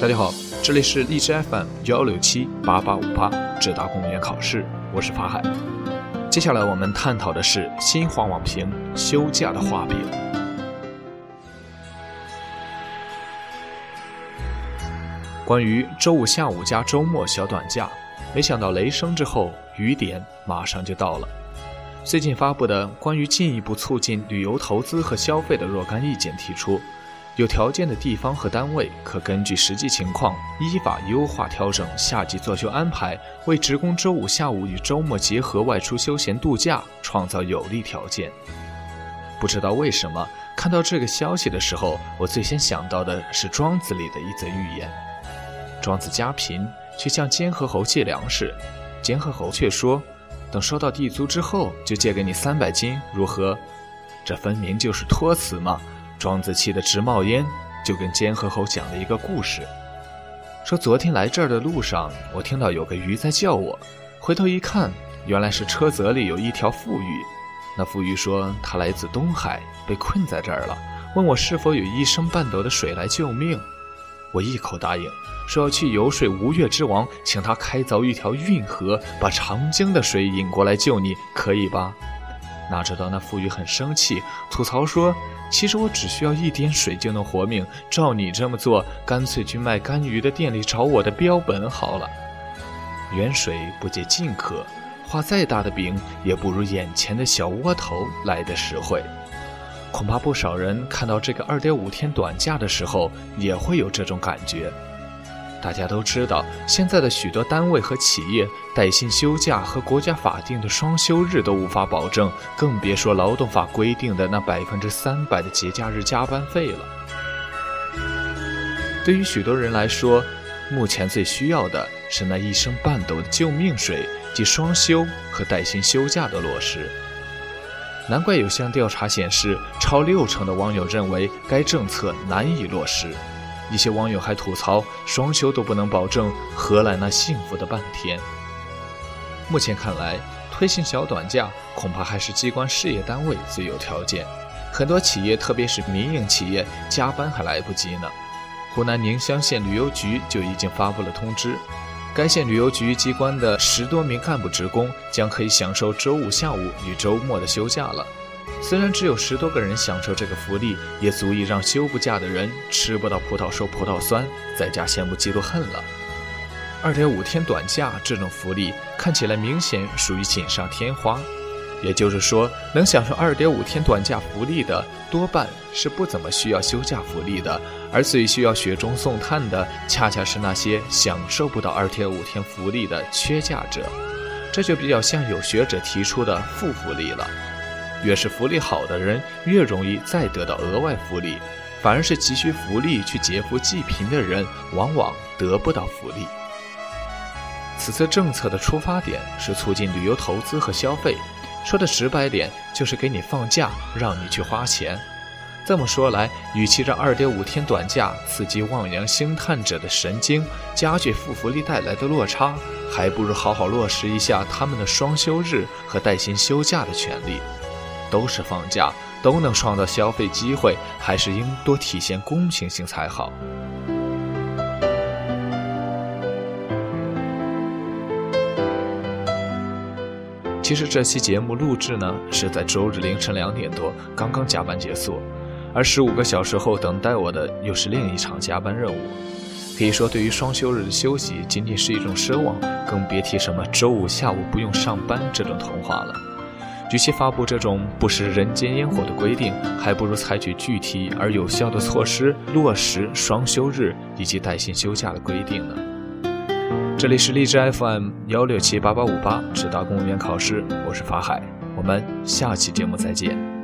大家好，这里是荔枝 FM 幺六七八八五八浙大公务员考试，我是法海。接下来我们探讨的是新华网评休假的画饼。关于周五下午加周末小短假，没想到雷声之后雨点马上就到了。最近发布的关于进一步促进旅游投资和消费的若干意见提出。有条件的地方和单位可根据实际情况，依法优化调整夏季作休安排，为职工周五下午与周末结合外出休闲度假创造有利条件。不知道为什么，看到这个消息的时候，我最先想到的是《庄子》里的一则寓言：庄子家贫，去向监河侯借粮食，监河侯却说：“等收到地租之后，就借给你三百斤，如何？”这分明就是托辞嘛！庄子气得直冒烟，就跟监河侯讲了一个故事，说昨天来这儿的路上，我听到有个鱼在叫我，回头一看，原来是车辙里有一条富鱼。那富鱼说他来自东海，被困在这儿了，问我是否有一升半斗的水来救命。我一口答应，说要去游说吴越之王，请他开凿一条运河，把长江的水引过来救你，可以吧？哪知道那富鱼很生气，吐槽说。其实我只需要一点水就能活命，照你这么做，干脆去卖干鱼的店里找我的标本好了。远水不解近渴，画再大的饼也不如眼前的小窝头来的实惠。恐怕不少人看到这个二点五天短假的时候，也会有这种感觉。大家都知道，现在的许多单位和企业带薪休假和国家法定的双休日都无法保证，更别说劳动法规定的那百分之三百的节假日加班费了。对于许多人来说，目前最需要的是那一升半斗的救命水，即双休和带薪休假的落实。难怪有项调查显示，超六成的网友认为该政策难以落实。一些网友还吐槽，双休都不能保证，何来那幸福的半天？目前看来，推行小短假恐怕还是机关事业单位最有条件。很多企业，特别是民营企业，加班还来不及呢。湖南宁乡县旅游局就已经发布了通知，该县旅游局机关的十多名干部职工将可以享受周五下午与周末的休假了。虽然只有十多个人享受这个福利，也足以让休不假的人吃不到葡萄说葡萄酸，在家羡慕嫉妒恨了。二点五天短假这种福利看起来明显属于锦上添花，也就是说，能享受二点五天短假福利的多半是不怎么需要休假福利的，而最需要雪中送炭的，恰恰是那些享受不到二点五天福利的缺假者。这就比较像有学者提出的负福利了。越是福利好的人，越容易再得到额外福利，反而是急需福利去劫富济贫的人，往往得不到福利。此次政策的出发点是促进旅游投资和消费，说的直白点，就是给你放假，让你去花钱。这么说来，与其让二点五天短假刺激望洋兴叹者的神经，加剧负福利带来的落差，还不如好好落实一下他们的双休日和带薪休假的权利。都是放假，都能创造消费机会，还是应多体现公平性才好。其实这期节目录制呢，是在周日凌晨两点多，刚刚加班结束，而十五个小时后等待我的又是另一场加班任务。可以说，对于双休日的休息，仅仅是一种奢望，更别提什么周五下午不用上班这种童话了。与其发布这种不食人间烟火的规定，还不如采取具体而有效的措施，落实双休日以及带薪休假的规定呢。这里是荔枝 FM 幺六七八八五八，直达公务员考试，我是法海，我们下期节目再见。